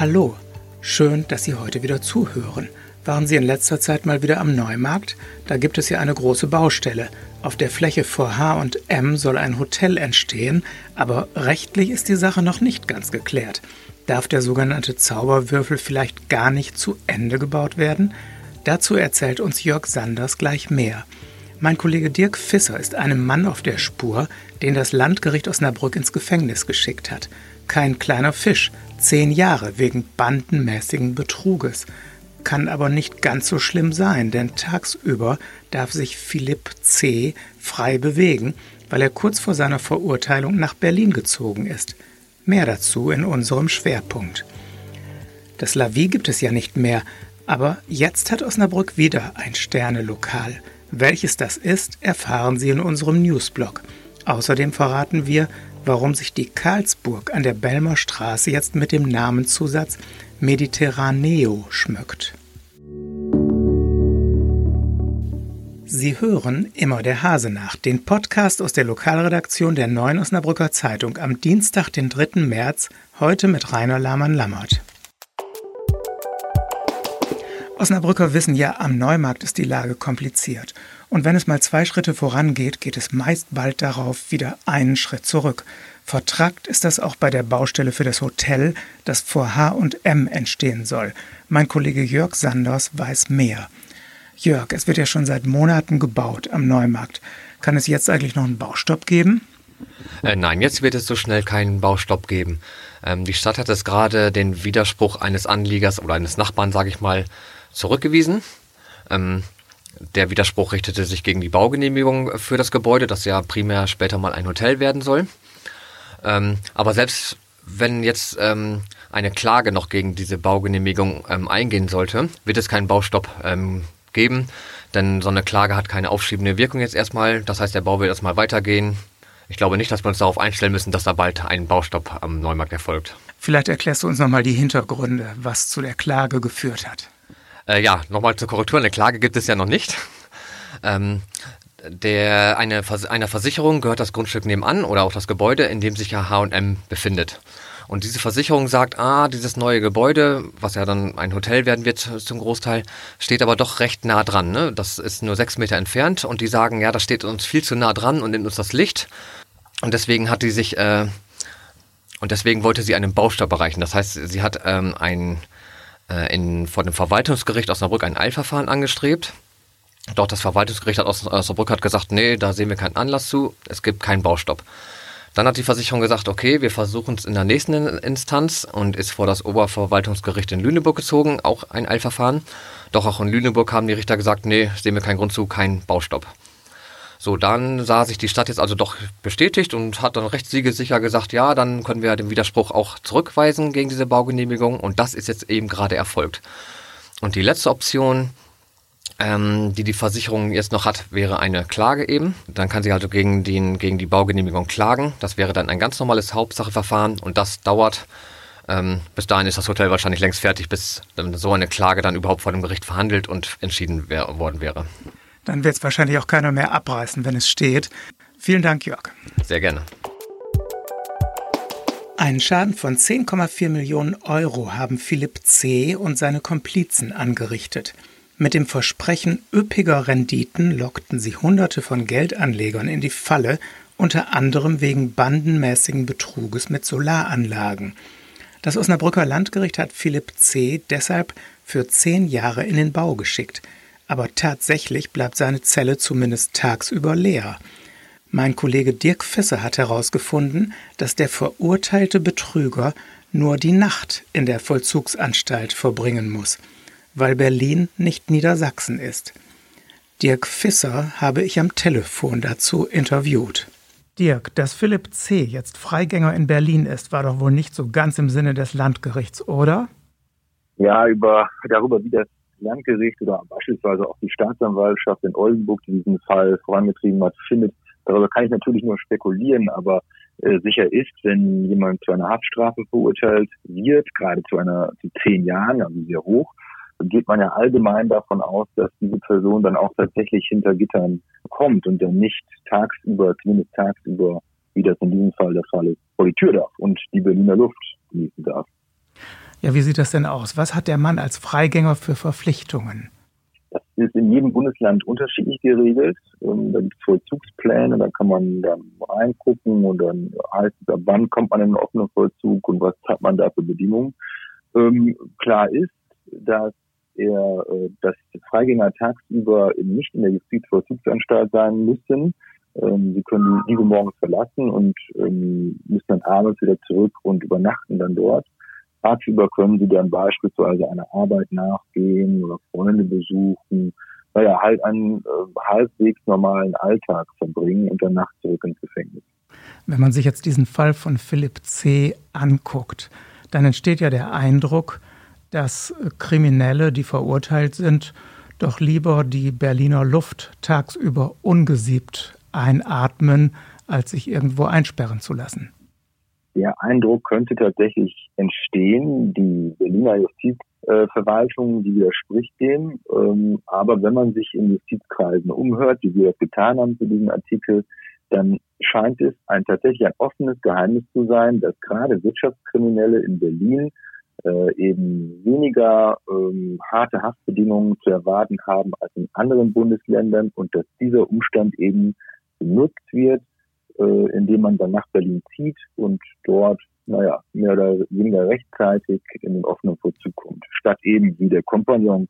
Hallo, schön, dass Sie heute wieder zuhören. Waren Sie in letzter Zeit mal wieder am Neumarkt? Da gibt es ja eine große Baustelle. Auf der Fläche vor H und M soll ein Hotel entstehen, aber rechtlich ist die Sache noch nicht ganz geklärt. Darf der sogenannte Zauberwürfel vielleicht gar nicht zu Ende gebaut werden? Dazu erzählt uns Jörg Sanders gleich mehr. Mein Kollege Dirk Fisser ist einem Mann auf der Spur, den das Landgericht Osnabrück ins Gefängnis geschickt hat. Kein kleiner Fisch, zehn Jahre wegen bandenmäßigen Betruges. Kann aber nicht ganz so schlimm sein, denn tagsüber darf sich Philipp C. frei bewegen, weil er kurz vor seiner Verurteilung nach Berlin gezogen ist. Mehr dazu in unserem Schwerpunkt. Das Lavi gibt es ja nicht mehr, aber jetzt hat Osnabrück wieder ein Sternelokal. Welches das ist, erfahren Sie in unserem Newsblog. Außerdem verraten wir, warum sich die Karlsburg an der Belmer Straße jetzt mit dem Namenszusatz Mediterraneo schmückt. Sie hören immer der Hase nach, den Podcast aus der Lokalredaktion der Neuen Osnabrücker Zeitung am Dienstag, den 3. März, heute mit Rainer Lahmann-Lammert. Osnabrücker wissen ja, am Neumarkt ist die Lage kompliziert. Und wenn es mal zwei Schritte vorangeht, geht es meist bald darauf wieder einen Schritt zurück. Vertragt ist das auch bei der Baustelle für das Hotel, das vor H und M entstehen soll. Mein Kollege Jörg Sanders weiß mehr. Jörg, es wird ja schon seit Monaten gebaut am Neumarkt. Kann es jetzt eigentlich noch einen Baustopp geben? Äh, nein, jetzt wird es so schnell keinen Baustopp geben. Ähm, die Stadt hat es gerade den Widerspruch eines Anliegers oder eines Nachbarn, sage ich mal, zurückgewiesen. Ähm, der Widerspruch richtete sich gegen die Baugenehmigung für das Gebäude, das ja primär später mal ein Hotel werden soll. Ähm, aber selbst wenn jetzt ähm, eine Klage noch gegen diese Baugenehmigung ähm, eingehen sollte, wird es keinen Baustopp ähm, geben, denn so eine Klage hat keine aufschiebende Wirkung jetzt erstmal. Das heißt, der Bau wird erstmal weitergehen. Ich glaube nicht, dass wir uns darauf einstellen müssen, dass da bald ein Baustopp am Neumarkt erfolgt. Vielleicht erklärst du uns nochmal die Hintergründe, was zu der Klage geführt hat. Äh, ja, nochmal zur Korrektur, eine Klage gibt es ja noch nicht. Ähm, der, eine, einer Versicherung gehört das Grundstück nebenan oder auch das Gebäude, in dem sich ja H&M befindet. Und diese Versicherung sagt, ah, dieses neue Gebäude, was ja dann ein Hotel werden wird zum Großteil, steht aber doch recht nah dran. Ne? Das ist nur sechs Meter entfernt und die sagen, ja, das steht uns viel zu nah dran und nimmt uns das Licht. Und deswegen hat die sich, äh, und deswegen wollte sie einen Baustopp erreichen. Das heißt, sie hat ähm, ein, äh, in, vor dem Verwaltungsgericht Osnabrück ein Eilverfahren angestrebt doch das Verwaltungsgericht hat Osnabrück hat gesagt, nee, da sehen wir keinen Anlass zu, es gibt keinen Baustopp. Dann hat die Versicherung gesagt, okay, wir versuchen es in der nächsten Instanz und ist vor das Oberverwaltungsgericht in Lüneburg gezogen, auch ein Eilverfahren. Doch auch in Lüneburg haben die Richter gesagt, nee, sehen wir keinen Grund zu, kein Baustopp. So, dann sah sich die Stadt jetzt also doch bestätigt und hat dann recht siegesicher gesagt, ja, dann können wir den Widerspruch auch zurückweisen gegen diese Baugenehmigung und das ist jetzt eben gerade erfolgt. Und die letzte Option, ähm, die die Versicherung jetzt noch hat, wäre eine Klage eben. Dann kann sie also gegen, den, gegen die Baugenehmigung klagen. Das wäre dann ein ganz normales Hauptsacheverfahren und das dauert. Ähm, bis dahin ist das Hotel wahrscheinlich längst fertig, bis so eine Klage dann überhaupt vor dem Gericht verhandelt und entschieden wär, worden wäre. Dann wird es wahrscheinlich auch keiner mehr abreißen, wenn es steht. Vielen Dank, Jörg. Sehr gerne. Einen Schaden von 10,4 Millionen Euro haben Philipp C. und seine Komplizen angerichtet. Mit dem Versprechen üppiger Renditen lockten sie Hunderte von Geldanlegern in die Falle, unter anderem wegen bandenmäßigen Betruges mit Solaranlagen. Das Osnabrücker Landgericht hat Philipp C. deshalb für zehn Jahre in den Bau geschickt. Aber tatsächlich bleibt seine Zelle zumindest tagsüber leer. Mein Kollege Dirk Fisser hat herausgefunden, dass der verurteilte Betrüger nur die Nacht in der Vollzugsanstalt verbringen muss weil Berlin nicht Niedersachsen ist. Dirk Fisser habe ich am Telefon dazu interviewt. Dirk, dass Philipp C. jetzt Freigänger in Berlin ist, war doch wohl nicht so ganz im Sinne des Landgerichts, oder? Ja, über, darüber, wie das Landgericht oder beispielsweise auch die Staatsanwaltschaft in Oldenburg diesen Fall vorangetrieben hat, findet, darüber kann ich natürlich nur spekulieren, aber äh, sicher ist, wenn jemand zu einer Haftstrafe verurteilt wird, gerade zu einer zu zehn Jahren, also sehr hoch, geht man ja allgemein davon aus, dass diese Person dann auch tatsächlich hinter Gittern kommt und dann nicht tagsüber, zumindest tagsüber, wie das in diesem Fall der Fall ist, vor die Tür darf und die Berliner Luft genießen darf. Ja, wie sieht das denn aus? Was hat der Mann als Freigänger für Verpflichtungen? Das ist in jedem Bundesland unterschiedlich geregelt. Ähm, da gibt es Vollzugspläne, da kann man dann reingucken und dann heißt es, wann kommt man in den offenen Vollzug und was hat man da für Bedingungen. Ähm, klar ist, dass er, äh, dass Freigänger tagsüber nicht in der Justizvollzugsanstalt sein müssen. Ähm, sie können diese morgens verlassen und müssen dann abends wieder zurück und übernachten dann dort. Tagsüber können sie dann beispielsweise einer Arbeit nachgehen oder Freunde besuchen, naja, halt einen äh, halbwegs normalen Alltag verbringen und dann nachts zurück ins Gefängnis. Wenn man sich jetzt diesen Fall von Philipp C. anguckt, dann entsteht ja der Eindruck, dass Kriminelle, die verurteilt sind, doch lieber die Berliner Luft tagsüber ungesiebt einatmen, als sich irgendwo einsperren zu lassen der Eindruck könnte tatsächlich entstehen. Die Berliner Justizverwaltung, die widerspricht dem. Ähm, aber wenn man sich in Justizkreisen umhört, wie wir das getan haben zu diesem Artikel, dann scheint es ein tatsächlich ein offenes Geheimnis zu sein, dass gerade Wirtschaftskriminelle in Berlin äh, eben weniger ähm, harte Haftbedingungen zu erwarten haben als in anderen Bundesländern und dass dieser Umstand eben genutzt wird, äh, indem man dann nach Berlin zieht und dort, naja, mehr oder weniger rechtzeitig in den offenen Vollzug kommt. Statt eben wie der Kompagnon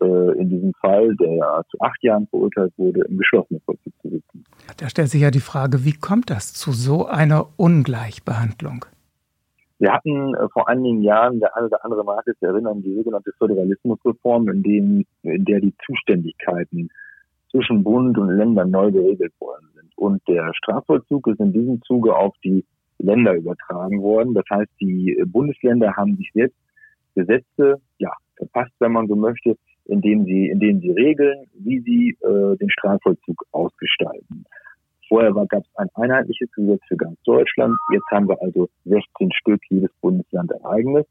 äh, in diesem Fall, der ja zu acht Jahren verurteilt wurde, im geschlossenen Vollzug zu sitzen. Da stellt sich ja die Frage, wie kommt das zu so einer Ungleichbehandlung? Wir hatten äh, vor einigen Jahren, der eine oder andere mag es erinnern, die sogenannte Föderalismusreform, in, dem, in der die Zuständigkeiten zwischen Bund und Ländern neu geregelt worden sind. Und der Strafvollzug ist in diesem Zuge auf die Länder übertragen worden. Das heißt, die Bundesländer haben sich jetzt Gesetze, ja, verpasst, wenn man so möchte, indem sie, indem sie regeln, wie sie äh, den Strafvollzug ausgestalten. Vorher gab es ein einheitliches Gesetz für ganz Deutschland. Jetzt haben wir also 16 Stück, jedes Bundesland ein eigenes.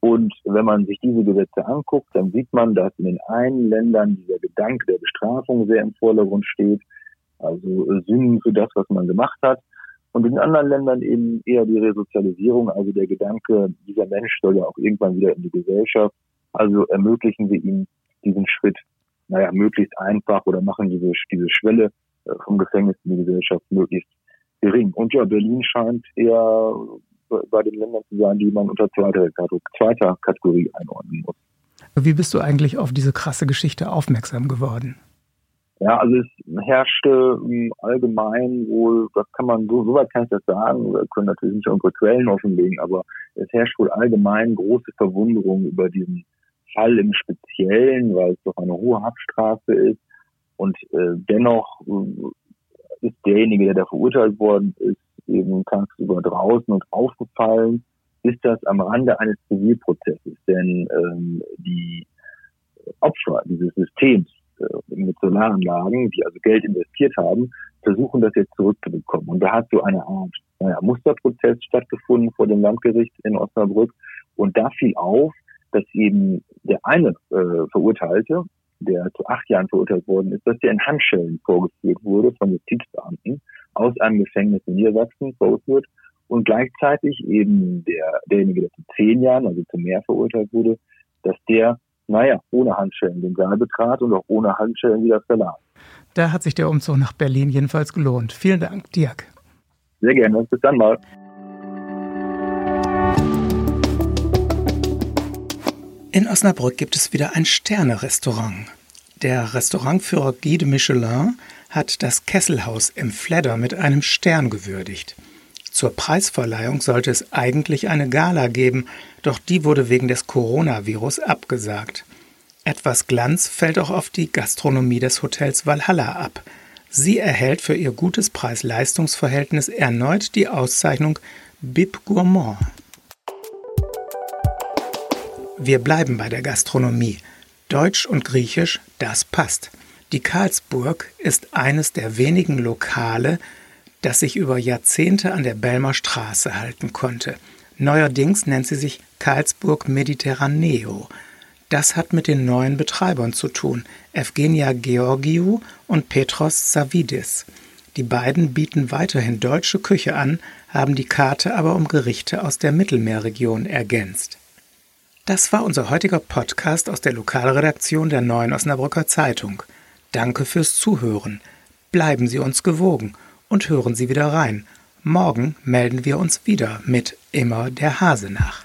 Und wenn man sich diese Gesetze anguckt, dann sieht man, dass in den einen Ländern dieser Gedanke der Bestrafung sehr im Vordergrund steht, also äh, Sünden für das, was man gemacht hat. Und in anderen Ländern eben eher die Resozialisierung, also der Gedanke, dieser Mensch soll ja auch irgendwann wieder in die Gesellschaft. Also ermöglichen wir ihm diesen Schritt, naja, möglichst einfach oder machen diese, diese Schwelle äh, vom Gefängnis in die Gesellschaft möglichst gering. Und ja, Berlin scheint eher bei den Ländern zu sein, die man unter zweiter, zweiter Kategorie einordnen muss. Wie bist du eigentlich auf diese krasse Geschichte aufmerksam geworden? Ja, also es herrschte allgemein wohl, das kann man so, soweit kann ich das sagen, wir können natürlich nicht unsere Quellen offenlegen, aber es herrscht wohl allgemein große Verwunderung über diesen Fall im Speziellen, weil es doch eine hohe Haftstrafe ist und äh, dennoch äh, ist derjenige, der da verurteilt worden ist, eben tagsüber draußen und aufgefallen ist das am Rande eines Zivilprozesses. Denn ähm, die Opfer dieses Systems mit Solaranlagen, die also Geld investiert haben, versuchen das jetzt zurückzubekommen. Und da hat so eine Art naja, Musterprozess stattgefunden vor dem Landgericht in Osnabrück. Und da fiel auf, dass eben der eine äh, Verurteilte, der zu acht Jahren verurteilt worden ist, dass der in Handschellen vorgeführt wurde von Justizbeamten aus einem Gefängnis in Niedersachsen verurteilt und gleichzeitig eben der, derjenige, der zu zehn Jahren, also zu mehr verurteilt wurde, dass der, naja, ohne Handschellen den Saal betrat und auch ohne Handschellen wieder verlas. Da hat sich der Umzug nach Berlin jedenfalls gelohnt. Vielen Dank, Dirk. Sehr gerne. Bis dann mal. In Osnabrück gibt es wieder ein Sterne-Restaurant. Der Restaurantführer Guy de Michelin hat das Kesselhaus im Fledder mit einem Stern gewürdigt. Zur Preisverleihung sollte es eigentlich eine Gala geben, doch die wurde wegen des Coronavirus abgesagt. Etwas Glanz fällt auch auf die Gastronomie des Hotels Valhalla ab. Sie erhält für ihr gutes Preis-Leistungs-Verhältnis erneut die Auszeichnung Bib Gourmand. Wir bleiben bei der Gastronomie. Deutsch und Griechisch, das passt. Die Karlsburg ist eines der wenigen Lokale, das sich über Jahrzehnte an der Belmer Straße halten konnte. Neuerdings nennt sie sich Karlsburg Mediterraneo. Das hat mit den neuen Betreibern zu tun, Evgenia Georgiou und Petros Savidis. Die beiden bieten weiterhin deutsche Küche an, haben die Karte aber um Gerichte aus der Mittelmeerregion ergänzt. Das war unser heutiger Podcast aus der Lokalredaktion der Neuen Osnabrücker Zeitung. Danke fürs Zuhören. Bleiben Sie uns gewogen und hören Sie wieder rein. Morgen melden wir uns wieder mit Immer der Hase nach.